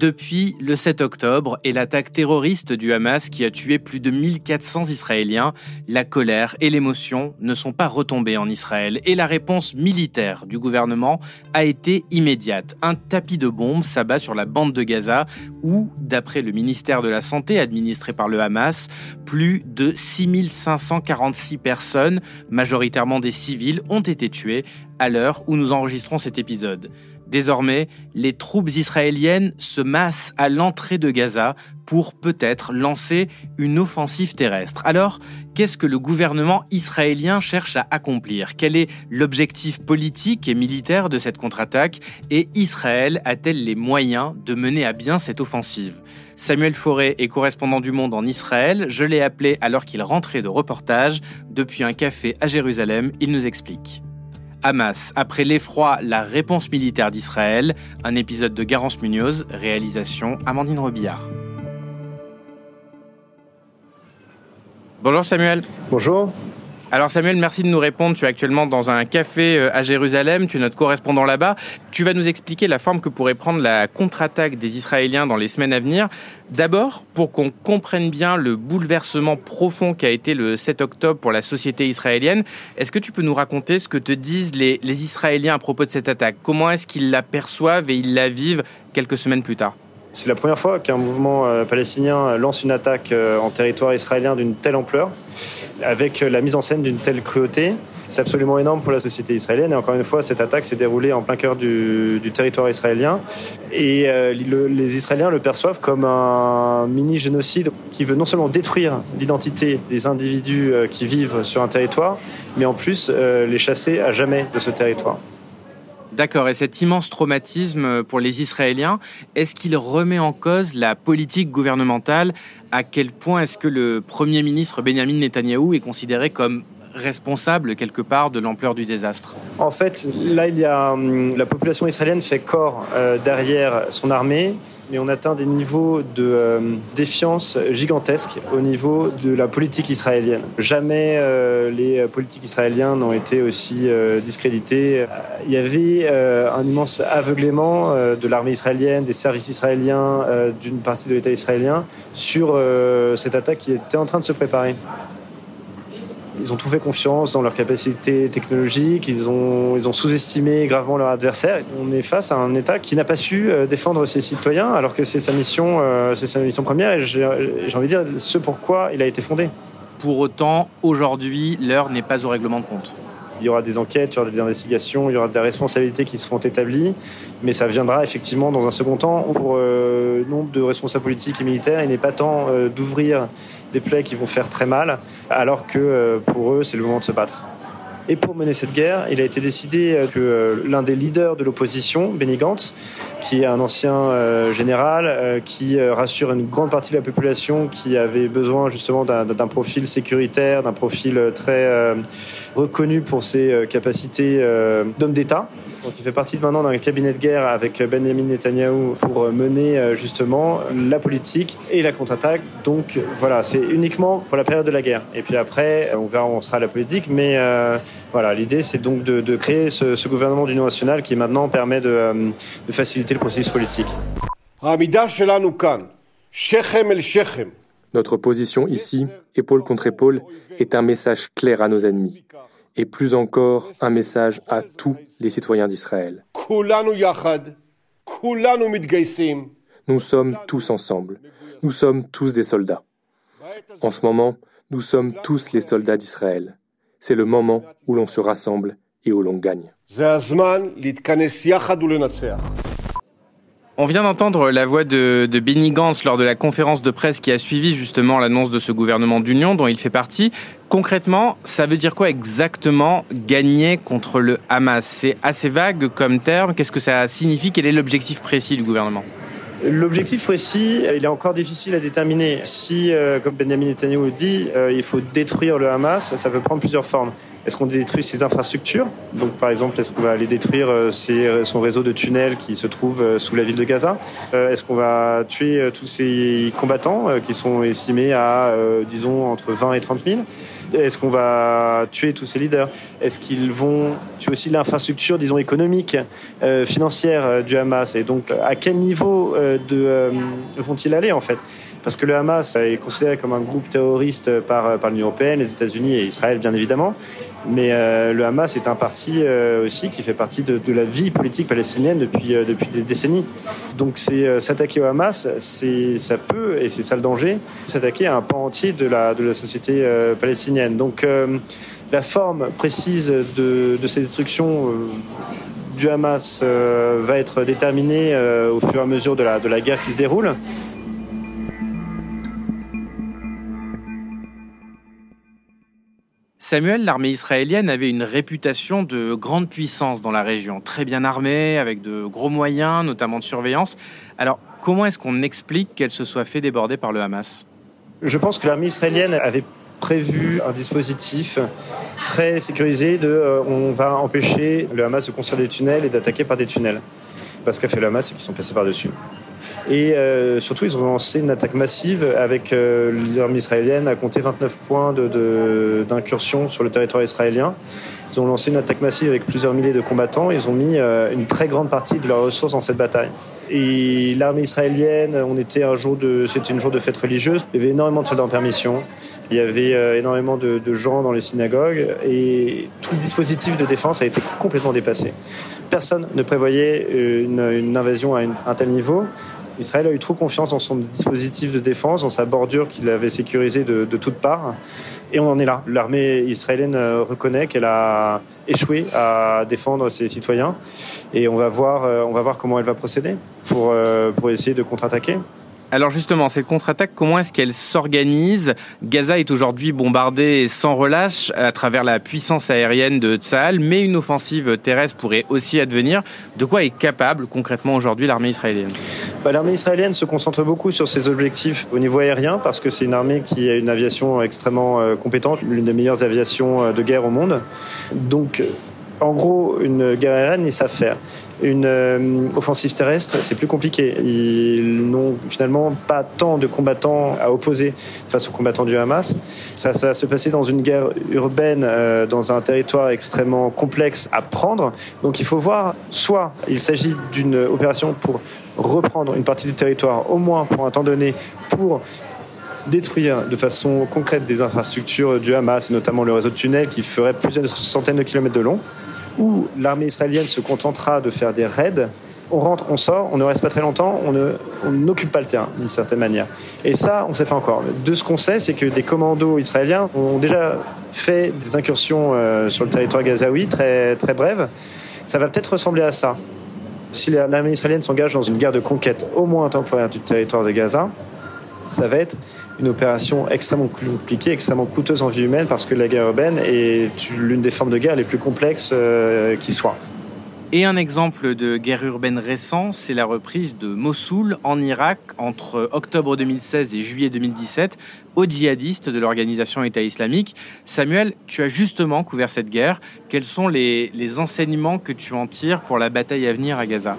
depuis le 7 octobre et l'attaque terroriste du Hamas qui a tué plus de 1400 Israéliens, la colère et l'émotion ne sont pas retombées en Israël et la réponse militaire du gouvernement a été immédiate. Un tapis de bombes s'abat sur la bande de Gaza où, d'après le ministère de la Santé administré par le Hamas, plus de 6546 personnes, majoritairement des civils, ont été tuées à l'heure où nous enregistrons cet épisode. Désormais, les troupes israéliennes se massent à l'entrée de Gaza pour peut-être lancer une offensive terrestre. Alors, qu'est-ce que le gouvernement israélien cherche à accomplir? Quel est l'objectif politique et militaire de cette contre-attaque? Et Israël a-t-elle les moyens de mener à bien cette offensive? Samuel Forêt est correspondant du Monde en Israël. Je l'ai appelé alors qu'il rentrait de reportage depuis un café à Jérusalem. Il nous explique. Hamas, après l'effroi, la réponse militaire d'Israël, un épisode de Garance Munoz, réalisation Amandine Robillard. Bonjour Samuel. Bonjour. Alors Samuel, merci de nous répondre. Tu es actuellement dans un café euh, à Jérusalem, tu es notre correspondant là-bas. Tu vas nous expliquer la forme que pourrait prendre la contre-attaque des Israéliens dans les semaines à venir. D'abord, pour qu'on comprenne bien le bouleversement profond qu'a été le 7 octobre pour la société israélienne, est-ce que tu peux nous raconter ce que te disent les, les Israéliens à propos de cette attaque? Comment est-ce qu'ils la perçoivent et ils la vivent quelques semaines plus tard? C'est la première fois qu'un mouvement euh, palestinien lance une attaque euh, en territoire israélien d'une telle ampleur, avec euh, la mise en scène d'une telle cruauté. C'est absolument énorme pour la société israélienne. Et encore une fois, cette attaque s'est déroulée en plein cœur du, territoire israélien. Et les Israéliens le perçoivent comme un mini-génocide qui veut non seulement détruire l'identité des individus qui vivent sur un territoire, mais en plus les chasser à jamais de ce territoire. D'accord, et cet immense traumatisme pour les Israéliens, est-ce qu'il remet en cause la politique gouvernementale? À quel point est-ce que le Premier ministre Benjamin Netanyahou est considéré comme responsable quelque part de l'ampleur du désastre? En fait, là, hum, la population israélienne fait corps euh, derrière son armée mais on atteint des niveaux de euh, défiance gigantesques au niveau de la politique israélienne. Jamais euh, les politiques israéliens n'ont été aussi euh, discrédités. Il y avait un immense aveuglement de l'armée israélienne, des services israéliens, d'une partie de l'État israélien sur cette attaque qui était en train de se préparer. Ils ont tout fait confiance dans leurs capacités technologiques, ils ont, sous-estimé gravement leur adversaire. On est face à un État qui n'a pas su euh, défendre ses citoyens alors que c'est sa mission, euh, sa mission première et j'ai envie de dire ce pourquoi il a été fondé. Pour autant, aujourd'hui, l'heure n'est pas au règlement de compte. Il y aura des enquêtes, il y aura des investigations, il y aura des responsabilités qui seront établies, mais ça viendra effectivement dans un second temps. Pour euh, nombre de responsables politiques et militaires, il n'est pas temps euh, d'ouvrir des plaies qui vont faire très mal, alors que euh, pour eux, c'est le moment de se battre. Et pour mener cette guerre, il a été décidé euh, que euh, l'un des leaders de l'opposition, Benny Gantz, qui est un ancien euh, général, qui rassure une grande partie de la population qui avait besoin justement d'un profil sécuritaire, d'un profil très reconnu pour ses capacités d'homme d'État, donc il fait partie maintenant d'un cabinet de guerre avec Benjamin Netanyahu pour mener justement la politique et la contre-attaque. Donc voilà, c'est uniquement pour la période de la guerre. Et puis après, on verra où on sera la politique, mais voilà, l'idée c'est donc de, créer ce, gouvernement d'union nationale qui maintenant permet de, euh, faciliter le processus politique. Notre position ici, épaule contre épaule, est un message clair à nos ennemis, et plus encore un message à tous les citoyens d'Israël. Nous sommes tous ensemble, nous sommes tous des soldats. En ce moment, nous sommes tous les soldats d'Israël c'est le moment où l'on se rassemble et où l'on gagne. On vient d'entendre la voix de, de Benny Gantz lors de la conférence de presse qui a suivi justement l'annonce de ce gouvernement d'union dont il fait partie. Concrètement, ça veut dire quoi exactement gagner contre le Hamas? C'est assez vague comme terme. Qu'est-ce que ça signifie? Quel est l'objectif précis du gouvernement? L'objectif précis, il est encore difficile à déterminer. Si, euh, comme Benjamin Netanyahu dit, euh, il faut détruire le Hamas, ça peut prendre plusieurs formes. Est-ce qu'on détruit ses infrastructures? Donc, par exemple, est-ce qu'on va aller détruire euh, son réseau de tunnels qui se trouve sous la ville de Gaza? Est-ce qu'on va tuer tous ces combattants qui sont estimés à, disons, entre 20 et 30 000 Est-ce qu'on va tuer tous ces leaders? Est-ce qu'ils vont tuer aussi l'infrastructure, disons, économique, euh, financière euh, du Hamas? Et donc, à quel niveau de, vont-ils aller, en fait? Parce que le Hamas est considéré comme un groupe terroriste par, par l'Union européenne, les États-Unis et Israël, bien évidemment. Mais euh, le Hamas est un parti euh, aussi qui fait partie de, la vie politique palestinienne depuis, euh, des décennies. Donc s'attaquer au Hamas, ça peut, et c'est ça le danger, s'attaquer à un pan entier de la, société palestinienne. Donc la forme précise de, ces destructions du Hamas va être déterminée au fur et à mesure de la guerre qui se déroule. Samuel, l'armée israélienne avait une réputation de grande puissance dans la région, très bien armée, avec de gros moyens, notamment de surveillance. Alors, comment est-ce qu'on explique qu'elle se soit fait déborder par le Hamas? Je pense que l'armée israélienne avait prévu un dispositif très sécurisé de euh, on va empêcher le Hamas de construire des tunnels et d'attaquer par des tunnels. Parce qu'a fait le Hamas, c'est qu'ils sont passés par-dessus. Et euh, surtout, ils ont lancé une attaque massive avec euh, l'armée israélienne à compter 29 points d'incursion sur le territoire israélien. Ils ont lancé une attaque massive avec plusieurs milliers de combattants. Ils ont mis euh, une très grande partie de leurs ressources dans cette bataille. Et l'armée israélienne, on était un jour de, c'était une jour de fête religieuse. Il y avait énormément de soldats en permission. Il y avait énormément de gens dans les synagogues et tout le dispositif de défense a été complètement dépassé. Personne ne prévoyait une, invasion à un tel niveau. Israël a eu trop confiance dans son dispositif de défense, dans sa bordure qu'il avait sécurisée de, de toutes parts. Et on en est là. L'armée israélienne euh, reconnaît qu'elle a échoué à défendre ses citoyens. Et on va voir, euh, on va voir comment elle va procéder pour, euh, pour essayer de contre-attaquer. Alors justement, cette contre-attaque, comment est-ce qu'elle s'organise? Gaza est aujourd'hui bombardée sans relâche à travers la puissance aérienne de Tsahal, mais une offensive terrestre pourrait aussi advenir. De quoi est capable concrètement aujourd'hui l'armée israélienne? Bah, L'armée israélienne se concentre beaucoup sur ses objectifs au niveau aérien parce que c'est une armée qui a une aviation extrêmement euh, compétente, l'une des meilleures aviations euh, de guerre au monde. Donc en gros, une guerre aérienne, ils savent. Une euh, offensive terrestre, c'est plus compliqué. Ils n'ont finalement pas tant de combattants à opposer face aux combattants du Hamas. Ça, va se passer dans une guerre urbaine, euh, dans un territoire extrêmement complexe à prendre. Donc il faut voir, soit il s'agit d'une opération pour reprendre une partie du territoire, au moins pour un temps donné, pour détruire de façon concrète des infrastructures du Hamas, et notamment le réseau de tunnels qui ferait plusieurs centaines de kilomètres de long où l'armée israélienne se contentera de faire des raids. On rentre, on sort, on ne reste pas très longtemps, on n'occupe pas le terrain d'une certaine manière. Et ça, on ne sait pas encore. De ce qu'on sait, c'est que des commandos israéliens ont déjà fait des incursions euh, sur le territoire gazaoui très, très brèves. Ça va peut-être ressembler à ça. Si l'armée israélienne s'engage dans une guerre de conquête au moins temporaire du territoire de Gaza, ça va être une opération extrêmement compliquée, extrêmement coûteuse en vie humaine, parce que la guerre urbaine est l'une des formes de guerre les plus complexes euh, qui soient. Et un exemple de guerre urbaine récent, c'est la reprise de Mossoul en Irak entre octobre 2016 et juillet 2017 aux djihadistes de l'organisation État islamique. Samuel, tu as justement couvert cette guerre. Quels sont les, enseignements que tu en tires pour la bataille à venir à Gaza?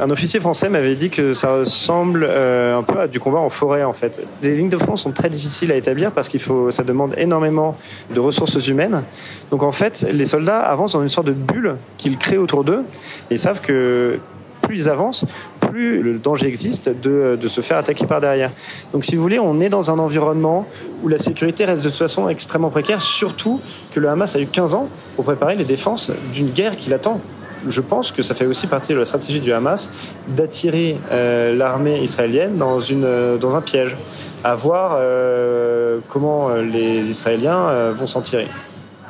Un officier français m'avait dit que ça ressemble euh, un peu à du combat en forêt en fait. Les lignes de front sont très difficiles à établir parce qu'il faut, ça demande énormément de ressources humaines. Donc en fait, les soldats avancent dans une sorte de bulle qu'ils créent autour d'eux et savent que plus ils avancent, plus le danger existe de, de, se faire attaquer par derrière. Donc si vous voulez, on est dans un environnement où la sécurité reste de toute façon extrêmement précaire, surtout que le Hamas a eu 15 ans pour préparer les défenses d'une guerre qui l'attend je pense que ça fait aussi partie de la stratégie du Hamas d'attirer euh, l'armée israélienne dans, une, euh, dans un piège, à voir euh, comment les Israéliens vont s'en tirer.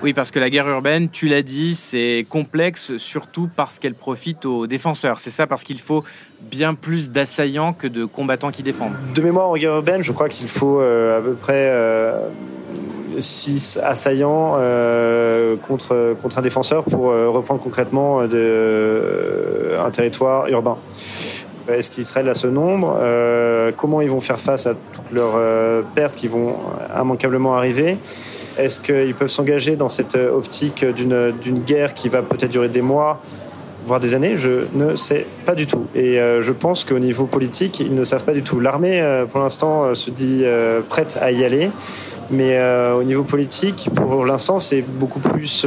Oui, parce que la guerre urbaine, tu l'as dit, c'est complexe, surtout parce qu'elle profite aux défenseurs. C'est ça, parce qu'il faut bien plus d'assaillants que de combattants qui défendent. De mémoire en guerre urbaine, je crois qu'il faut à peu près 6 assaillants euh, contre, contre un défenseur pour euh, reprendre concrètement de, un territoire urbain. Est-ce qu'Israël a ce nombre? Euh, Comment ils vont faire face à toutes leurs pertes qui vont immanquablement arriver? Est-ce qu'ils peuvent s'engager dans cette optique d'une guerre qui va peut-être durer des mois? Voire des années, je ne sais pas du tout. Et euh, je pense qu'au niveau politique, ils ne savent pas du tout. L'armée, euh, pour l'instant, euh, se dit prête à y aller. Mais au niveau politique, pour l'instant, c'est beaucoup plus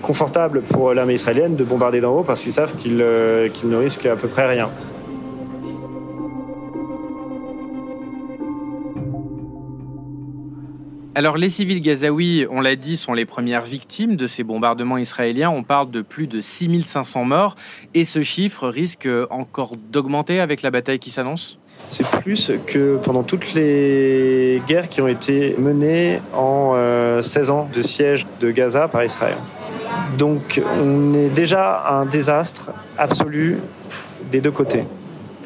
confortable pour l'armée israélienne de bombarder d'en haut parce qu'ils savent qu'ils ne risquent à peu près rien. Alors les civils gazaouis, on l'a dit, sont les premières victimes de ces bombardements israéliens. On parle de plus de 6500 morts et ce chiffre risque encore d'augmenter avec la bataille qui s'annonce? C'est plus que pendant toutes les guerres qui ont été menées en 16 euh, ans de siège de Gaza par Israël. Donc on est déjà un désastre absolu des deux côtés.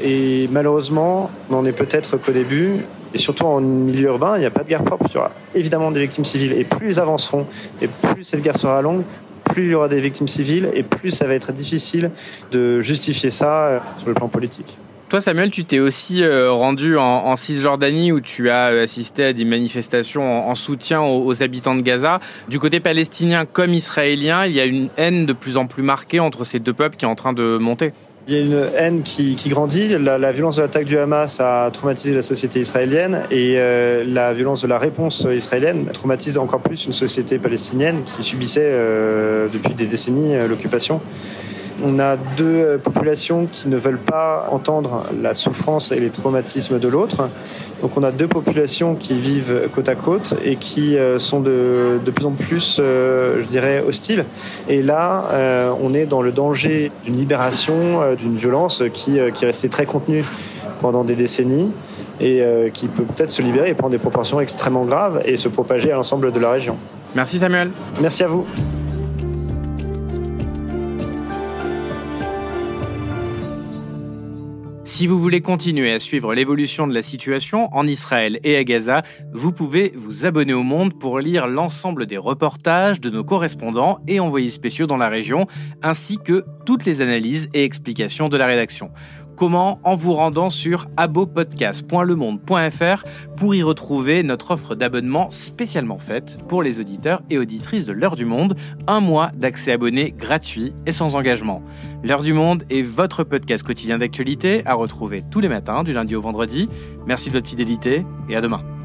Et malheureusement, on n'en est peut-être qu'au début. Et surtout en milieu urbain, il n'y a pas de guerre propre. Il y aura évidemment des victimes civiles. Et plus ils avanceront, et plus cette guerre sera longue, plus il y aura des victimes civiles, et plus ça va être difficile de justifier ça euh, sur le plan politique. Toi, Samuel, tu t'es aussi euh, rendu en, Cisjordanie où tu as euh, assisté à des manifestations en, soutien aux, habitants de Gaza. Du côté palestinien comme israélien, il y a une haine de plus en plus marquée entre ces deux peuples qui est en train de monter. Il y a une haine qui, grandit. La, violence de l'attaque du Hamas a traumatisé la société israélienne et euh, la violence de la réponse israélienne traumatise encore plus une société palestinienne qui subissait euh, depuis des décennies euh, l'occupation. On a deux populations qui ne veulent pas entendre la souffrance et les traumatismes de l'autre. Donc on a deux populations qui vivent côte à côte et qui euh, sont de, de plus en plus, euh, je dirais, hostiles. Et là, euh, on est dans le danger d'une libération, d'une violence qui, qui est restée très contenue pendant des décennies et qui peut peut-être se libérer et prendre des proportions extrêmement graves et se propager à l'ensemble de la région. Merci Samuel. Merci à vous. Si vous voulez continuer à suivre l'évolution de la situation en Israël et à Gaza, vous pouvez vous abonner au Monde pour lire l'ensemble des reportages de nos correspondants et envoyés spéciaux dans la région, ainsi que toutes les analyses et explications de la rédaction. Comment En vous rendant sur abopodcast.lemonde.fr pour y retrouver notre offre d'abonnement spécialement faite pour les auditeurs et auditrices de l'heure du monde, un mois d'accès abonné gratuit et sans engagement. L'heure du monde est votre podcast quotidien d'actualité à retrouver tous les matins du lundi au vendredi. Merci de votre fidélité et à demain.